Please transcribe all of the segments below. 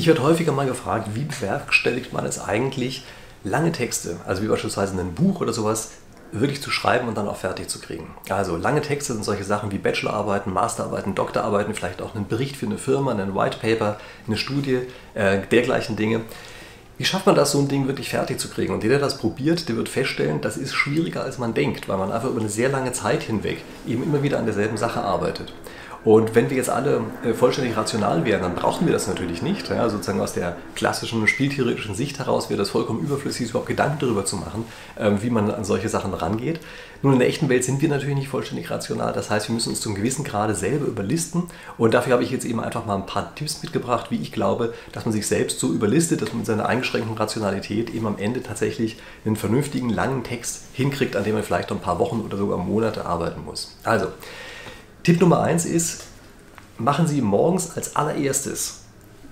Ich werde häufiger mal gefragt, wie bewerkstelligt man es eigentlich, lange Texte, also wie beispielsweise ein Buch oder sowas, wirklich zu schreiben und dann auch fertig zu kriegen. Also lange Texte sind solche Sachen wie Bachelorarbeiten, Masterarbeiten, Doktorarbeiten, vielleicht auch einen Bericht für eine Firma, ein White Paper, eine Studie, äh, dergleichen Dinge. Wie schafft man das, so ein Ding wirklich fertig zu kriegen? Und jeder, der das probiert, der wird feststellen, das ist schwieriger, als man denkt, weil man einfach über eine sehr lange Zeit hinweg eben immer wieder an derselben Sache arbeitet. Und wenn wir jetzt alle äh, vollständig rational wären, dann brauchen wir das natürlich nicht. Ja, sozusagen aus der klassischen spieltheoretischen Sicht heraus wäre das vollkommen überflüssig, überhaupt Gedanken darüber zu machen, ähm, wie man an solche Sachen rangeht. Nun, in der echten Welt sind wir natürlich nicht vollständig rational. Das heißt, wir müssen uns zum gewissen Grade selber überlisten. Und dafür habe ich jetzt eben einfach mal ein paar Tipps mitgebracht, wie ich glaube, dass man sich selbst so überlistet, dass man mit seiner eingeschränkten Rationalität eben am Ende tatsächlich einen vernünftigen, langen Text hinkriegt, an dem man vielleicht noch ein paar Wochen oder sogar Monate arbeiten muss. Also, Tipp Nummer eins ist, machen Sie morgens als allererstes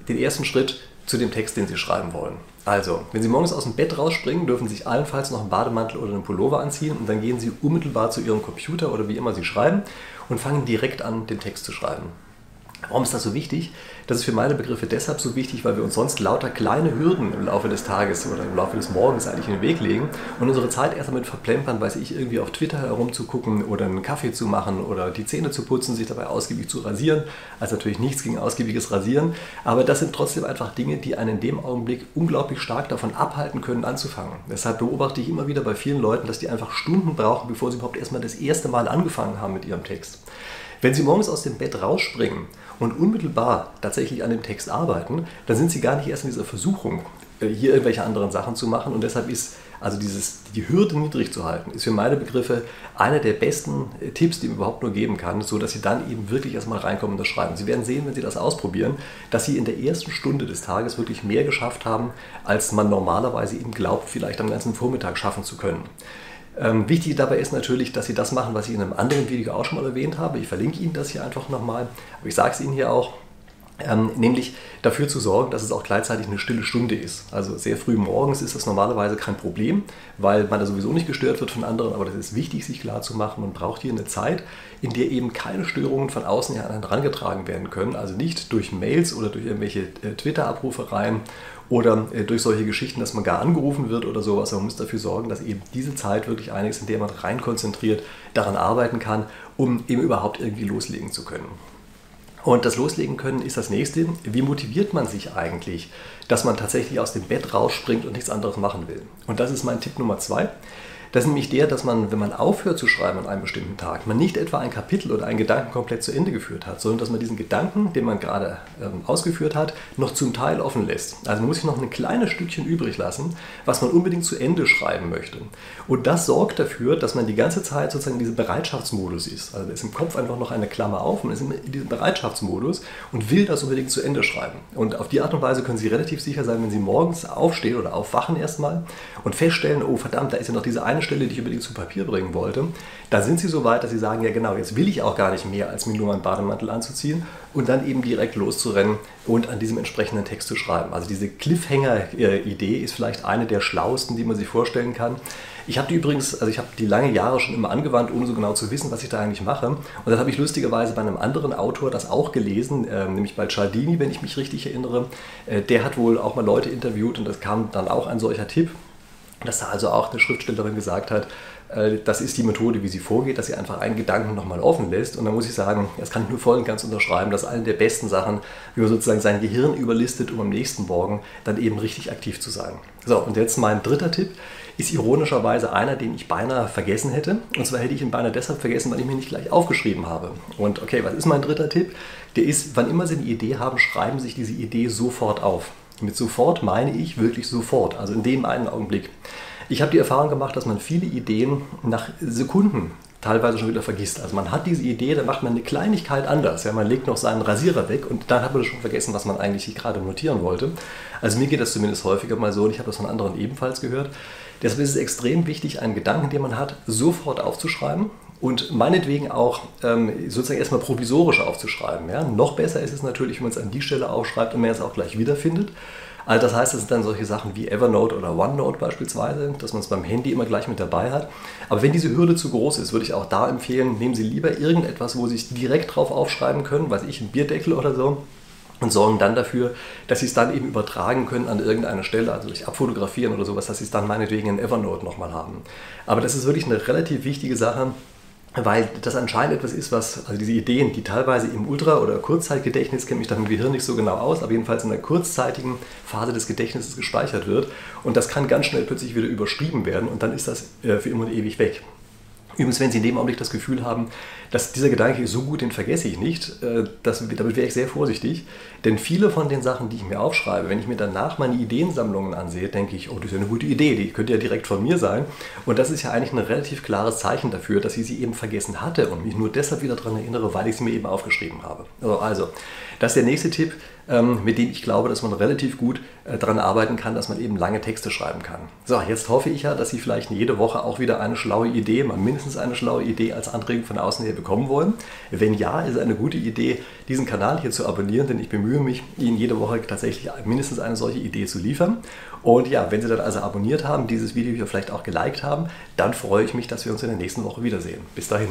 den ersten Schritt zu dem Text, den Sie schreiben wollen. Also, wenn Sie morgens aus dem Bett rausspringen, dürfen Sie sich allenfalls noch einen Bademantel oder einen Pullover anziehen und dann gehen Sie unmittelbar zu Ihrem Computer oder wie immer Sie schreiben und fangen direkt an, den Text zu schreiben. Warum ist das so wichtig? Das ist für meine Begriffe deshalb so wichtig, weil wir uns sonst lauter kleine Hürden im Laufe des Tages oder im Laufe des Morgens eigentlich in den Weg legen und unsere Zeit erst damit verplempern, weiß ich, irgendwie auf Twitter herumzugucken oder einen Kaffee zu machen oder die Zähne zu putzen, sich dabei ausgiebig zu rasieren. Also natürlich nichts gegen ausgiebiges Rasieren, aber das sind trotzdem einfach Dinge, die einen in dem Augenblick unglaublich stark davon abhalten können, anzufangen. Deshalb beobachte ich immer wieder bei vielen Leuten, dass die einfach Stunden brauchen, bevor sie überhaupt erstmal das erste Mal angefangen haben mit ihrem Text. Wenn Sie morgens aus dem Bett rausspringen und unmittelbar tatsächlich an dem Text arbeiten, dann sind Sie gar nicht erst in dieser Versuchung, äh, hier irgendwelche anderen Sachen zu machen. Und deshalb ist also dieses, die Hürde niedrig zu halten, ist für meine Begriffe einer der besten äh, Tipps, die man überhaupt nur geben kann, so dass Sie dann eben wirklich erstmal reinkommen und das schreiben. Sie werden sehen, wenn Sie das ausprobieren, dass Sie in der ersten Stunde des Tages wirklich mehr geschafft haben, als man normalerweise eben glaubt, vielleicht am ganzen Vormittag schaffen zu können. Ähm, wichtig dabei ist natürlich, dass Sie das machen, was ich in einem anderen Video auch schon mal erwähnt habe. Ich verlinke Ihnen das hier einfach nochmal, aber ich sage es Ihnen hier auch. Ähm, nämlich dafür zu sorgen, dass es auch gleichzeitig eine stille Stunde ist. Also sehr früh morgens ist das normalerweise kein Problem, weil man da sowieso nicht gestört wird von anderen, aber das ist wichtig, sich klar zu machen. Man braucht hier eine Zeit, in der eben keine Störungen von außen herangetragen werden können, also nicht durch Mails oder durch irgendwelche äh, Twitter-Abrufe rein oder äh, durch solche Geschichten, dass man gar angerufen wird oder sowas. Man muss dafür sorgen, dass eben diese Zeit wirklich eine ist, in der man rein konzentriert daran arbeiten kann, um eben überhaupt irgendwie loslegen zu können. Und das Loslegen können ist das nächste. Wie motiviert man sich eigentlich, dass man tatsächlich aus dem Bett rausspringt und nichts anderes machen will? Und das ist mein Tipp Nummer zwei. Das ist nämlich der, dass man, wenn man aufhört zu schreiben an einem bestimmten Tag, man nicht etwa ein Kapitel oder einen Gedanken komplett zu Ende geführt hat, sondern dass man diesen Gedanken, den man gerade ähm, ausgeführt hat, noch zum Teil offen lässt. Also man muss sich noch ein kleines Stückchen übrig lassen, was man unbedingt zu Ende schreiben möchte. Und das sorgt dafür, dass man die ganze Zeit sozusagen in diesem Bereitschaftsmodus ist. Also da ist im Kopf einfach noch eine Klammer auf, man ist in diesem Bereitschaftsmodus und will das unbedingt zu Ende schreiben. Und auf die Art und Weise können Sie relativ sicher sein, wenn Sie morgens aufstehen oder aufwachen erstmal und feststellen, oh verdammt, da ist ja noch diese eine eine Stelle, die ich unbedingt zu Papier bringen wollte. Da sind sie so weit, dass sie sagen, ja genau, jetzt will ich auch gar nicht mehr, als mir nur meinen Bademantel anzuziehen und dann eben direkt loszurennen und an diesem entsprechenden Text zu schreiben. Also diese Cliffhanger-Idee ist vielleicht eine der schlauesten, die man sich vorstellen kann. Ich habe die übrigens, also ich habe die lange Jahre schon immer angewandt, ohne so genau zu wissen, was ich da eigentlich mache. Und dann habe ich lustigerweise bei einem anderen Autor das auch gelesen, äh, nämlich bei Cialdini, wenn ich mich richtig erinnere. Äh, der hat wohl auch mal Leute interviewt und das kam dann auch ein solcher Tipp dass da also auch eine Schriftstellerin gesagt hat, äh, das ist die Methode, wie sie vorgeht, dass sie einfach einen Gedanken nochmal offen lässt. Und da muss ich sagen, das kann ich nur voll und ganz unterschreiben. Das ist eine der besten Sachen, wie man sozusagen sein Gehirn überlistet, um am nächsten Morgen dann eben richtig aktiv zu sein. So, und jetzt mein dritter Tipp ist ironischerweise einer, den ich beinahe vergessen hätte. Und zwar hätte ich ihn beinahe deshalb vergessen, weil ich mir nicht gleich aufgeschrieben habe. Und okay, was ist mein dritter Tipp? Der ist, wann immer Sie eine Idee haben, schreiben Sie sich diese Idee sofort auf. Mit sofort meine ich wirklich sofort, also in dem einen Augenblick. Ich habe die Erfahrung gemacht, dass man viele Ideen nach Sekunden teilweise schon wieder vergisst. Also man hat diese Idee, dann macht man eine Kleinigkeit anders. Ja, man legt noch seinen Rasierer weg und dann hat man schon vergessen, was man eigentlich gerade notieren wollte. Also mir geht das zumindest häufiger mal so und ich habe das von anderen ebenfalls gehört. Deshalb ist es extrem wichtig, einen Gedanken, den man hat, sofort aufzuschreiben und meinetwegen auch ähm, sozusagen erstmal provisorisch aufzuschreiben. Ja? Noch besser ist es natürlich, wenn man es an die Stelle aufschreibt und man es auch gleich wiederfindet. Also das heißt, es sind dann solche Sachen wie Evernote oder OneNote beispielsweise, dass man es beim Handy immer gleich mit dabei hat. Aber wenn diese Hürde zu groß ist, würde ich auch da empfehlen, nehmen Sie lieber irgendetwas, wo Sie sich direkt drauf aufschreiben können, weiß ich, ein Bierdeckel oder so, und sorgen dann dafür, dass sie es dann eben übertragen können an irgendeine Stelle, also durch Abfotografieren oder sowas, dass sie es dann meinetwegen in Evernote nochmal haben. Aber das ist wirklich eine relativ wichtige Sache, weil das anscheinend etwas ist, was, also diese Ideen, die teilweise im Ultra- oder Kurzzeitgedächtnis, kenne mich dann im Gehirn nicht so genau aus, aber jedenfalls in der kurzzeitigen Phase des Gedächtnisses gespeichert wird. Und das kann ganz schnell plötzlich wieder überschrieben werden und dann ist das äh, für immer und ewig weg. Übrigens, wenn Sie in dem Augenblick das Gefühl haben, dass dieser Gedanke so gut, den vergesse ich nicht, äh, das, damit wäre ich sehr vorsichtig. Denn viele von den Sachen, die ich mir aufschreibe, wenn ich mir danach meine Ideensammlungen ansehe, denke ich, oh, das ist ja eine gute Idee, die könnte ja direkt von mir sein. Und das ist ja eigentlich ein relativ klares Zeichen dafür, dass ich sie eben vergessen hatte und mich nur deshalb wieder daran erinnere, weil ich sie mir eben aufgeschrieben habe. Also, das ist der nächste Tipp, mit dem ich glaube, dass man relativ gut äh, daran arbeiten kann, dass man eben lange Texte schreiben kann. So, jetzt hoffe ich ja, dass Sie vielleicht jede Woche auch wieder eine schlaue Idee, mal mindestens eine schlaue Idee als Anregung von außen her bekommen wollen. Wenn ja, ist eine gute Idee, diesen Kanal hier zu abonnieren, denn ich bemühe mich, Ihnen jede Woche tatsächlich mindestens eine solche Idee zu liefern. Und ja, wenn Sie dann also abonniert haben, dieses Video hier vielleicht auch geliked haben, dann freue ich mich, dass wir uns in der nächsten Woche wiedersehen. Bis dahin.